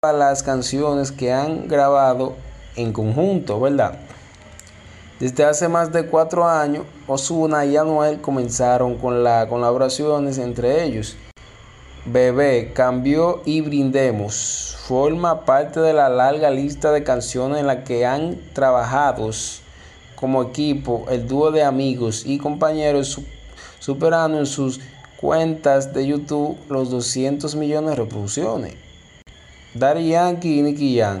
las canciones que han grabado en conjunto, ¿verdad? Desde hace más de cuatro años, Osuna y Anuel comenzaron con las colaboraciones entre ellos. Bebé, Cambió y Brindemos forma parte de la larga lista de canciones en la que han trabajado como equipo el dúo de amigos y compañeros superando en sus cuentas de YouTube los 200 millones de reproducciones. Daddy Yankee y Nicky Jam.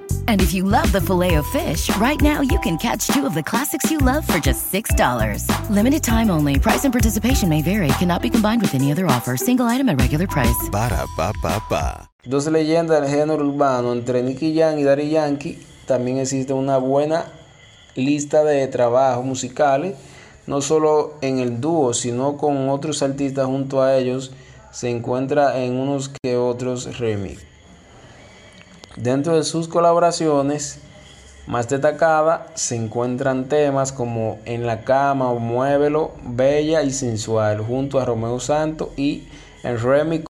And if you love the filet of fish, right now you can catch two of the classics you love for just $6. Limited time only. Price and participation may vary. Cannot be combined with any other offer. Single item at regular price. Ba da ba ba ba. Dos leyendas del género urbano entre Nicky Jam y Daddy Yankee. También existe una buena lista de trabajos musicales, no solo en el dúo, sino con otros artistas junto a ellos. Se encuentra en unos que otros remix. Dentro de sus colaboraciones más destacadas se encuentran temas como En la cama o Muévelo, Bella y Sensual, junto a Romeo Santos y en remix